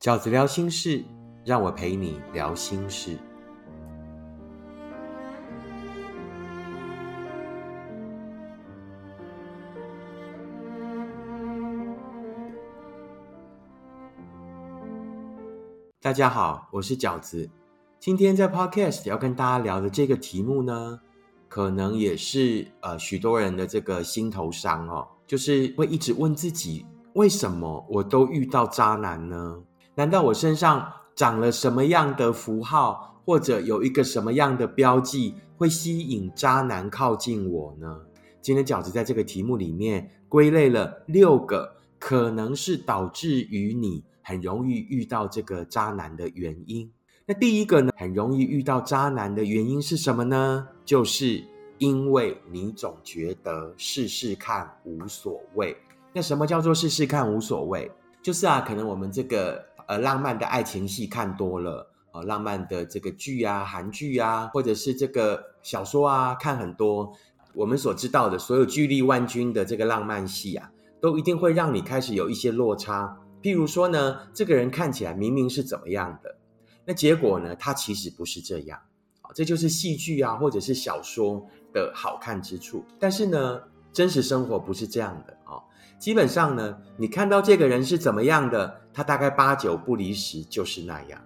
饺子聊心事，让我陪你聊心事。大家好，我是饺子。今天在 Podcast 要跟大家聊的这个题目呢，可能也是呃许多人的这个心头伤哦，就是会一直问自己：为什么我都遇到渣男呢？难道我身上长了什么样的符号，或者有一个什么样的标记，会吸引渣男靠近我呢？今天饺子在这个题目里面归类了六个可能是导致于你很容易遇到这个渣男的原因。那第一个呢，很容易遇到渣男的原因是什么呢？就是因为你总觉得试试看无所谓。那什么叫做试试看无所谓？就是啊，可能我们这个。呃，浪漫的爱情戏看多了，呃，浪漫的这个剧啊，韩剧啊，或者是这个小说啊，看很多。我们所知道的所有巨力万钧的这个浪漫戏啊，都一定会让你开始有一些落差。譬如说呢，这个人看起来明明是怎么样的，那结果呢，他其实不是这样。啊，这就是戏剧啊，或者是小说的好看之处。但是呢，真实生活不是这样的啊。基本上呢，你看到这个人是怎么样的，他大概八九不离十就是那样。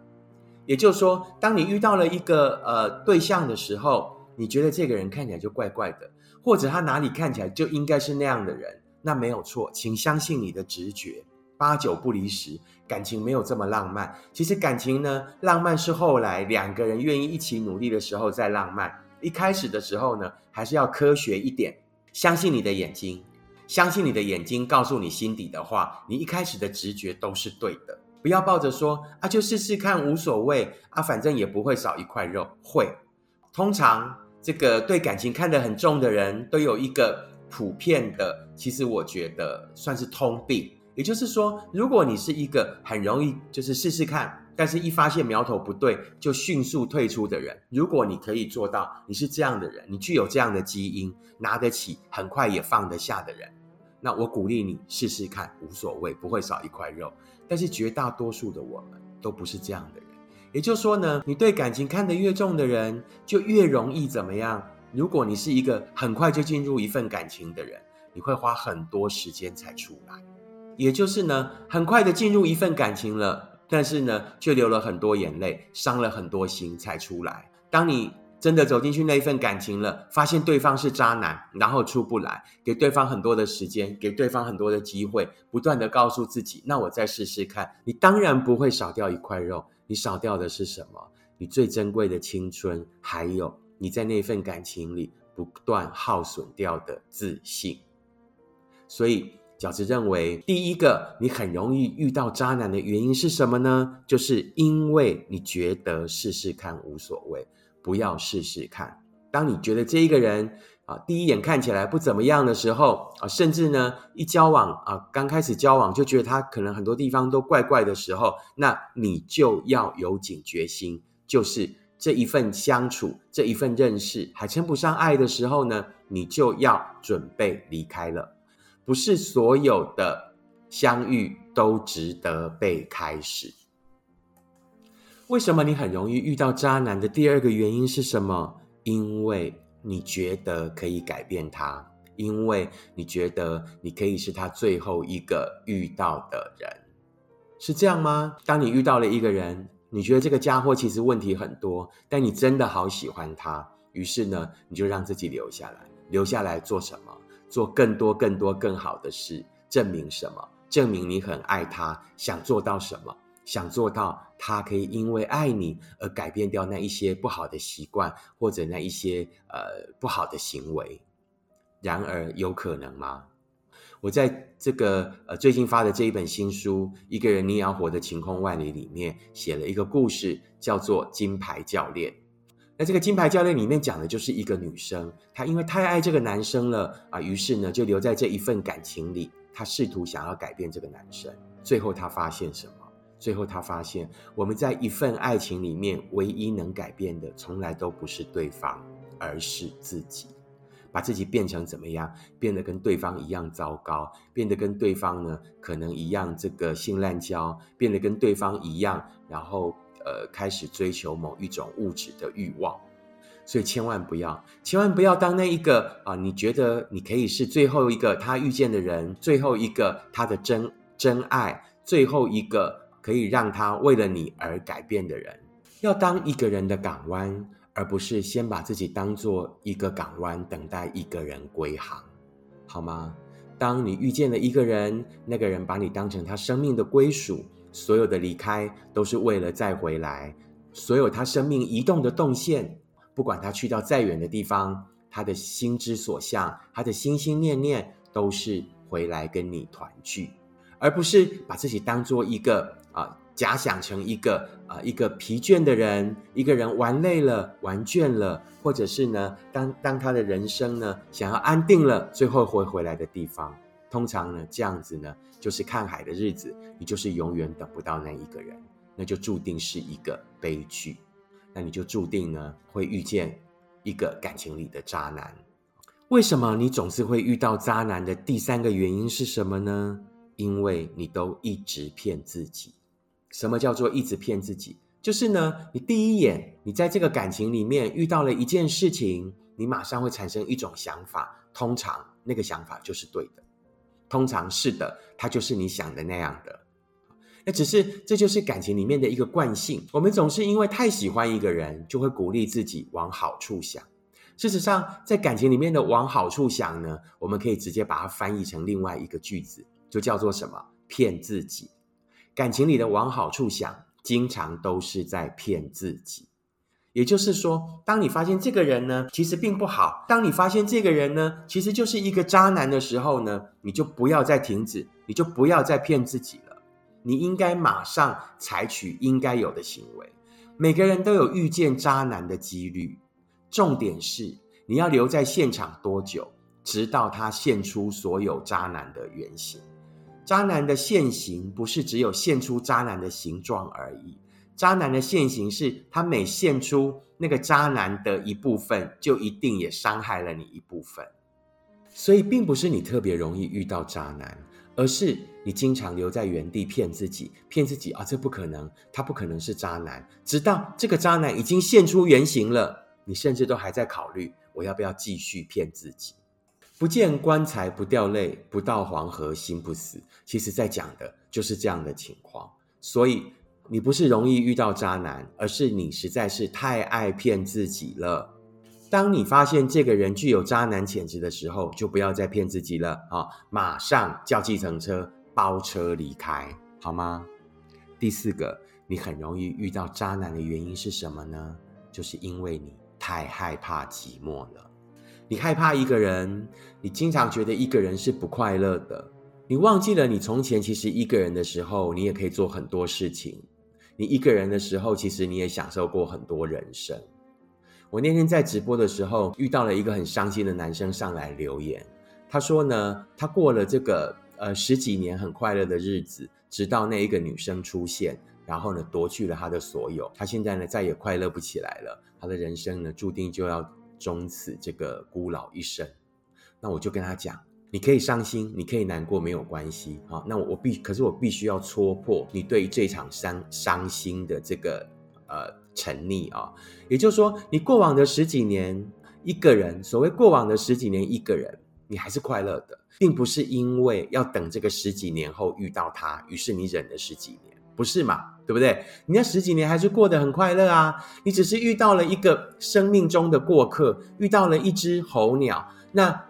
也就是说，当你遇到了一个呃对象的时候，你觉得这个人看起来就怪怪的，或者他哪里看起来就应该是那样的人，那没有错，请相信你的直觉，八九不离十。感情没有这么浪漫，其实感情呢，浪漫是后来两个人愿意一起努力的时候再浪漫。一开始的时候呢，还是要科学一点，相信你的眼睛。相信你的眼睛告诉你心底的话，你一开始的直觉都是对的。不要抱着说啊，就试试看无所谓啊，反正也不会少一块肉。会，通常这个对感情看得很重的人都有一个普遍的，其实我觉得算是通病。也就是说，如果你是一个很容易就是试试看，但是一发现苗头不对就迅速退出的人，如果你可以做到，你是这样的人，你具有这样的基因，拿得起，很快也放得下的人。那我鼓励你试试看，无所谓，不会少一块肉。但是绝大多数的我们都不是这样的人。也就是说呢，你对感情看得越重的人，就越容易怎么样？如果你是一个很快就进入一份感情的人，你会花很多时间才出来。也就是呢，很快的进入一份感情了，但是呢，却流了很多眼泪，伤了很多心才出来。当你真的走进去那一份感情了，发现对方是渣男，然后出不来，给对方很多的时间，给对方很多的机会，不断的告诉自己，那我再试试看。你当然不会少掉一块肉，你少掉的是什么？你最珍贵的青春，还有你在那份感情里不断耗损掉的自信。所以饺子认为，第一个你很容易遇到渣男的原因是什么呢？就是因为你觉得试试看无所谓。不要试试看。当你觉得这一个人啊，第一眼看起来不怎么样的时候啊，甚至呢，一交往啊，刚开始交往就觉得他可能很多地方都怪怪的时候，那你就要有警觉心，就是这一份相处，这一份认识还称不上爱的时候呢，你就要准备离开了。不是所有的相遇都值得被开始。为什么你很容易遇到渣男的第二个原因是什么？因为你觉得可以改变他，因为你觉得你可以是他最后一个遇到的人，是这样吗？当你遇到了一个人，你觉得这个家伙其实问题很多，但你真的好喜欢他，于是呢，你就让自己留下来，留下来做什么？做更多、更多、更好的事，证明什么？证明你很爱他，想做到什么？想做到，他可以因为爱你而改变掉那一些不好的习惯，或者那一些呃不好的行为。然而，有可能吗？我在这个呃最近发的这一本新书《一个人你也要活得晴空万里》里面写了一个故事，叫做《金牌教练》。那这个金牌教练里面讲的就是一个女生，她因为太爱这个男生了啊，于是呢就留在这一份感情里，她试图想要改变这个男生。最后她发现什么？最后，他发现我们在一份爱情里面，唯一能改变的，从来都不是对方，而是自己。把自己变成怎么样？变得跟对方一样糟糕，变得跟对方呢可能一样这个性滥交，变得跟对方一样，然后呃开始追求某一种物质的欲望。所以千万不要，千万不要当那一个啊！你觉得你可以是最后一个他遇见的人，最后一个他的真真爱，最后一个可以让他为了你而改变的人。要当一个人的港湾，而不是先把自己当做一个港湾，等待一个人归航，好吗？当你遇见了一个人，那个人把你当成他生命的归属，所有的离开都是为了再回来，所有他生命移动的动线。不管他去到再远的地方，他的心之所向，他的心心念念都是回来跟你团聚，而不是把自己当做一个啊，假想成一个啊一个疲倦的人，一个人玩累了、玩倦了，或者是呢，当当他的人生呢想要安定了，最后会回来的地方，通常呢这样子呢，就是看海的日子，你就是永远等不到那一个人，那就注定是一个悲剧。那你就注定呢会遇见一个感情里的渣男。为什么你总是会遇到渣男的第三个原因是什么呢？因为你都一直骗自己。什么叫做一直骗自己？就是呢，你第一眼你在这个感情里面遇到了一件事情，你马上会产生一种想法，通常那个想法就是对的，通常是的，它就是你想的那样的。那只是，这就是感情里面的一个惯性。我们总是因为太喜欢一个人，就会鼓励自己往好处想。事实上，在感情里面的往好处想呢，我们可以直接把它翻译成另外一个句子，就叫做什么？骗自己。感情里的往好处想，经常都是在骗自己。也就是说，当你发现这个人呢，其实并不好；当你发现这个人呢，其实就是一个渣男的时候呢，你就不要再停止，你就不要再骗自己了。你应该马上采取应该有的行为。每个人都有遇见渣男的几率，重点是你要留在现场多久，直到他现出所有渣男的原形。渣男的现形不是只有现出渣男的形状而已，渣男的现形是他每现出那个渣男的一部分，就一定也伤害了你一部分。所以，并不是你特别容易遇到渣男。而是你经常留在原地骗自己，骗自己啊，这不可能，他不可能是渣男。直到这个渣男已经现出原形了，你甚至都还在考虑我要不要继续骗自己。不见棺材不掉泪，不到黄河心不死。其实，在讲的就是这样的情况。所以，你不是容易遇到渣男，而是你实在是太爱骗自己了。当你发现这个人具有渣男潜质的时候，就不要再骗自己了啊！马上叫计程车包车离开，好吗？第四个，你很容易遇到渣男的原因是什么呢？就是因为你太害怕寂寞了。你害怕一个人，你经常觉得一个人是不快乐的。你忘记了，你从前其实一个人的时候，你也可以做很多事情。你一个人的时候，其实你也享受过很多人生。我那天在直播的时候遇到了一个很伤心的男生上来留言，他说呢，他过了这个呃十几年很快乐的日子，直到那一个女生出现，然后呢夺去了他的所有，他现在呢再也快乐不起来了，他的人生呢注定就要终此这个孤老一生。那我就跟他讲，你可以伤心，你可以难过，没有关系好，那我必可是我必须要戳破你对这场伤伤心的这个呃。沉溺啊，也就是说，你过往的十几年一个人，所谓过往的十几年一个人，你还是快乐的，并不是因为要等这个十几年后遇到他，于是你忍了十几年，不是嘛？对不对？你那十几年还是过得很快乐啊，你只是遇到了一个生命中的过客，遇到了一只候鸟，那。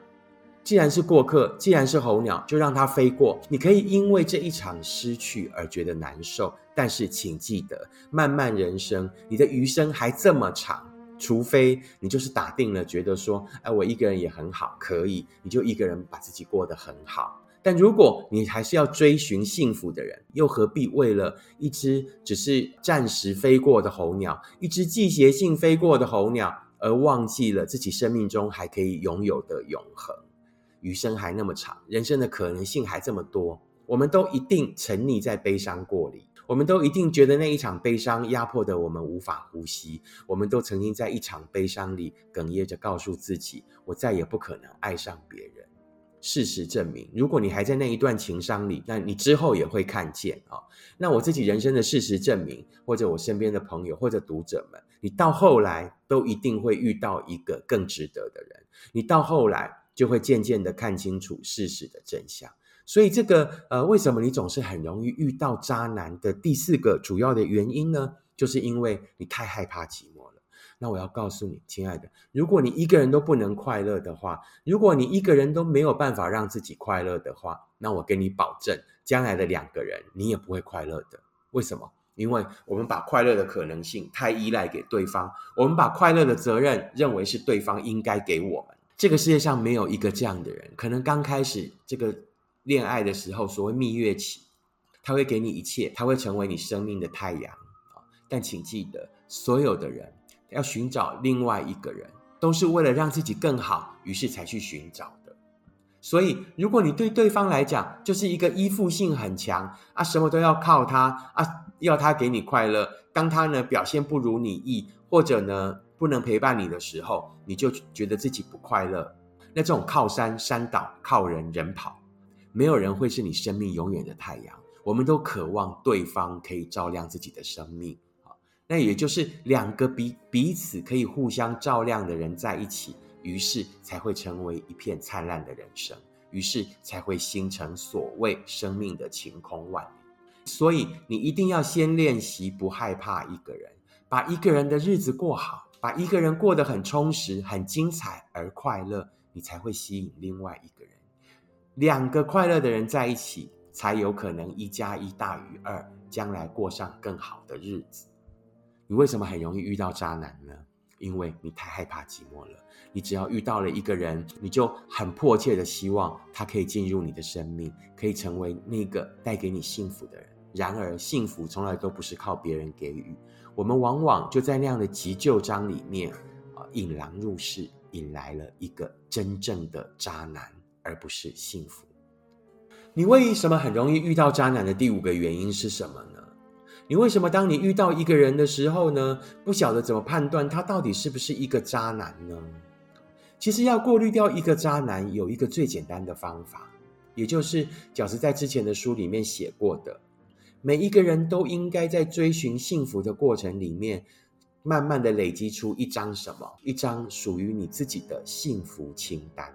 既然是过客，既然是候鸟，就让它飞过。你可以因为这一场失去而觉得难受，但是请记得，漫漫人生，你的余生还这么长。除非你就是打定了，觉得说，哎，我一个人也很好，可以，你就一个人把自己过得很好。但如果你还是要追寻幸福的人，又何必为了一只只是暂时飞过的候鸟，一只季节性飞过的候鸟，而忘记了自己生命中还可以拥有的永恒？余生还那么长，人生的可能性还这么多，我们都一定沉溺在悲伤过里。我们都一定觉得那一场悲伤压迫的我们无法呼吸。我们都曾经在一场悲伤里哽咽着告诉自己：“我再也不可能爱上别人。”事实证明，如果你还在那一段情伤里，那你之后也会看见啊。那我自己人生的事实证明，或者我身边的朋友或者读者们，你到后来都一定会遇到一个更值得的人。你到后来就会渐渐的看清楚事实的真相。所以，这个呃，为什么你总是很容易遇到渣男的第四个主要的原因呢？就是因为你太害怕寂寞。那我要告诉你，亲爱的，如果你一个人都不能快乐的话，如果你一个人都没有办法让自己快乐的话，那我跟你保证，将来的两个人你也不会快乐的。为什么？因为我们把快乐的可能性太依赖给对方，我们把快乐的责任认为是对方应该给我们。这个世界上没有一个这样的人。可能刚开始这个恋爱的时候，所谓蜜月期，他会给你一切，他会成为你生命的太阳啊。但请记得，所有的人。要寻找另外一个人，都是为了让自己更好，于是才去寻找的。所以，如果你对对方来讲就是一个依附性很强啊，什么都要靠他啊，要他给你快乐。当他呢表现不如你意，或者呢不能陪伴你的时候，你就觉得自己不快乐。那这种靠山山倒，靠人人跑，没有人会是你生命永远的太阳。我们都渴望对方可以照亮自己的生命。那也就是两个彼彼此可以互相照亮的人在一起，于是才会成为一片灿烂的人生，于是才会形成所谓生命的晴空万里。所以你一定要先练习不害怕一个人，把一个人的日子过好，把一个人过得很充实、很精彩而快乐，你才会吸引另外一个人。两个快乐的人在一起，才有可能一加一大于二，将来过上更好的日子。你为什么很容易遇到渣男呢？因为你太害怕寂寞了。你只要遇到了一个人，你就很迫切的希望他可以进入你的生命，可以成为那个带给你幸福的人。然而，幸福从来都不是靠别人给予，我们往往就在那样的急救章里面啊，引狼入室，引来了一个真正的渣男，而不是幸福。你为什么很容易遇到渣男的第五个原因是什么呢？你为什么当你遇到一个人的时候呢，不晓得怎么判断他到底是不是一个渣男呢？其实要过滤掉一个渣男，有一个最简单的方法，也就是饺子在之前的书里面写过的，每一个人都应该在追寻幸福的过程里面，慢慢的累积出一张什么，一张属于你自己的幸福清单。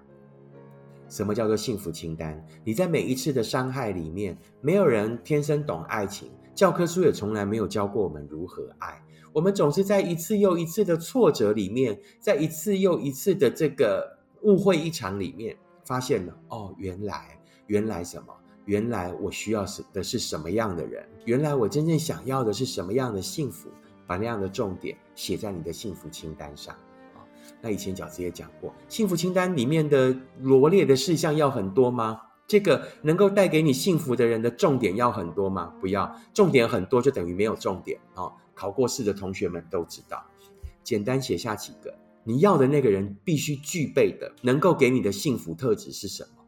什么叫做幸福清单？你在每一次的伤害里面，没有人天生懂爱情。教科书也从来没有教过我们如何爱，我们总是在一次又一次的挫折里面，在一次又一次的这个误会一场里面，发现了哦，原来原来什么？原来我需要是的是什么样的人？原来我真正想要的是什么样的幸福？把那样的重点写在你的幸福清单上啊！那以前饺子也讲过，幸福清单里面的罗列的事项要很多吗？这个能够带给你幸福的人的重点要很多吗？不要，重点很多就等于没有重点哦。考过试的同学们都知道，简单写下几个你要的那个人必须具备的，能够给你的幸福特质是什么？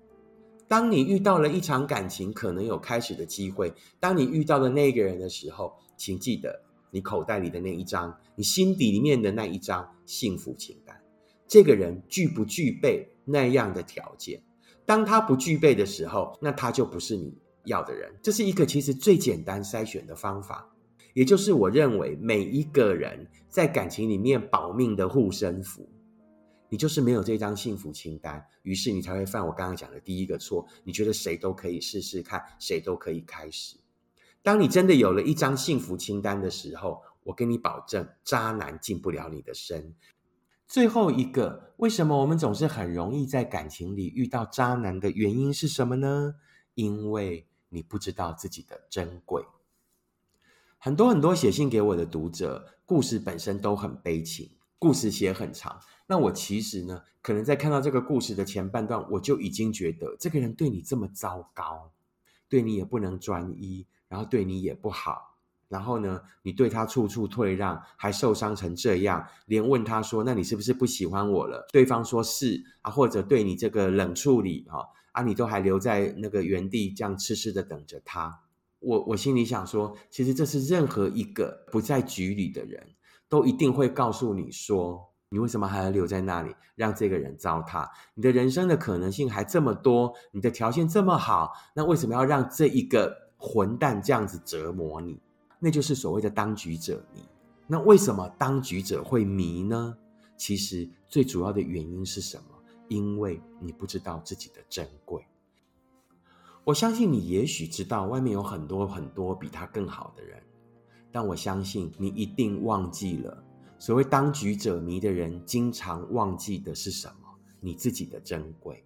当你遇到了一场感情，可能有开始的机会。当你遇到了那个人的时候，请记得你口袋里的那一张，你心底里面的那一张幸福清单。这个人具不具备那样的条件？当他不具备的时候，那他就不是你要的人。这是一个其实最简单筛选的方法，也就是我认为每一个人在感情里面保命的护身符。你就是没有这张幸福清单，于是你才会犯我刚刚讲的第一个错。你觉得谁都可以试试看，谁都可以开始。当你真的有了一张幸福清单的时候，我跟你保证，渣男进不了你的身。最后一个，为什么我们总是很容易在感情里遇到渣男的原因是什么呢？因为你不知道自己的珍贵。很多很多写信给我的读者，故事本身都很悲情，故事写很长。那我其实呢，可能在看到这个故事的前半段，我就已经觉得这个人对你这么糟糕，对你也不能专一，然后对你也不好。然后呢，你对他处处退让，还受伤成这样，连问他说：“那你是不是不喜欢我了？”对方说是啊，或者对你这个冷处理哈啊，你都还留在那个原地这样痴痴的等着他。我我心里想说，其实这是任何一个不在局里的人都一定会告诉你说，你为什么还要留在那里，让这个人糟蹋？你的人生的可能性还这么多，你的条件这么好，那为什么要让这一个混蛋这样子折磨你？那就是所谓的当局者迷。那为什么当局者会迷呢？其实最主要的原因是什么？因为你不知道自己的珍贵。我相信你也许知道外面有很多很多比他更好的人，但我相信你一定忘记了，所谓当局者迷的人，经常忘记的是什么？你自己的珍贵。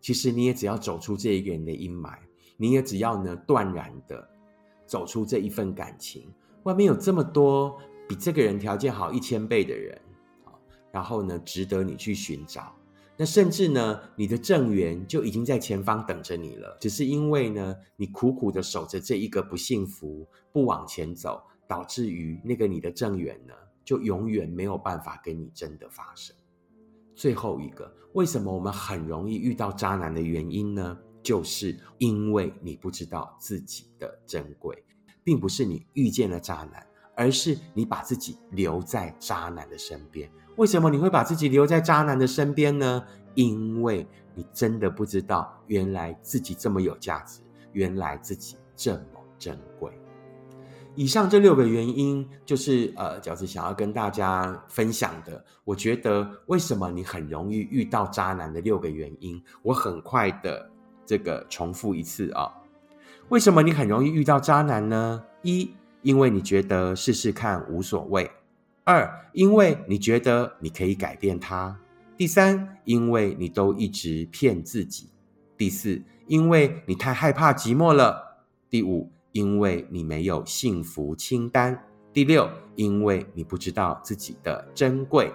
其实你也只要走出这一个人的阴霾，你也只要呢断然的走出这一份感情。外面有这么多比这个人条件好一千倍的人，然后呢，值得你去寻找。那甚至呢，你的正缘就已经在前方等着你了，只是因为呢，你苦苦的守着这一个不幸福，不往前走，导致于那个你的正缘呢，就永远没有办法跟你真的发生。最后一个，为什么我们很容易遇到渣男的原因呢？就是因为你不知道自己的珍贵，并不是你遇见了渣男，而是你把自己留在渣男的身边。为什么你会把自己留在渣男的身边呢？因为你真的不知道，原来自己这么有价值，原来自己这么珍贵。以上这六个原因，就是呃，饺子想要跟大家分享的。我觉得为什么你很容易遇到渣男的六个原因，我很快的这个重复一次啊。为什么你很容易遇到渣男呢？一，因为你觉得试试看无所谓。二，因为你觉得你可以改变他；第三，因为你都一直骗自己；第四，因为你太害怕寂寞了；第五，因为你没有幸福清单；第六，因为你不知道自己的珍贵。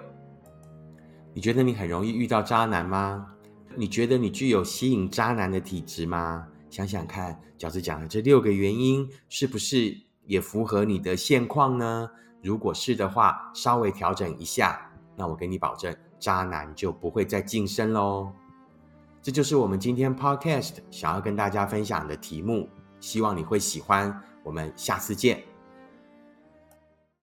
你觉得你很容易遇到渣男吗？你觉得你具有吸引渣男的体质吗？想想看，饺子讲的这六个原因，是不是也符合你的现况呢？如果是的话，稍微调整一下，那我给你保证，渣男就不会再晋升喽。这就是我们今天 Podcast 想要跟大家分享的题目，希望你会喜欢。我们下次见。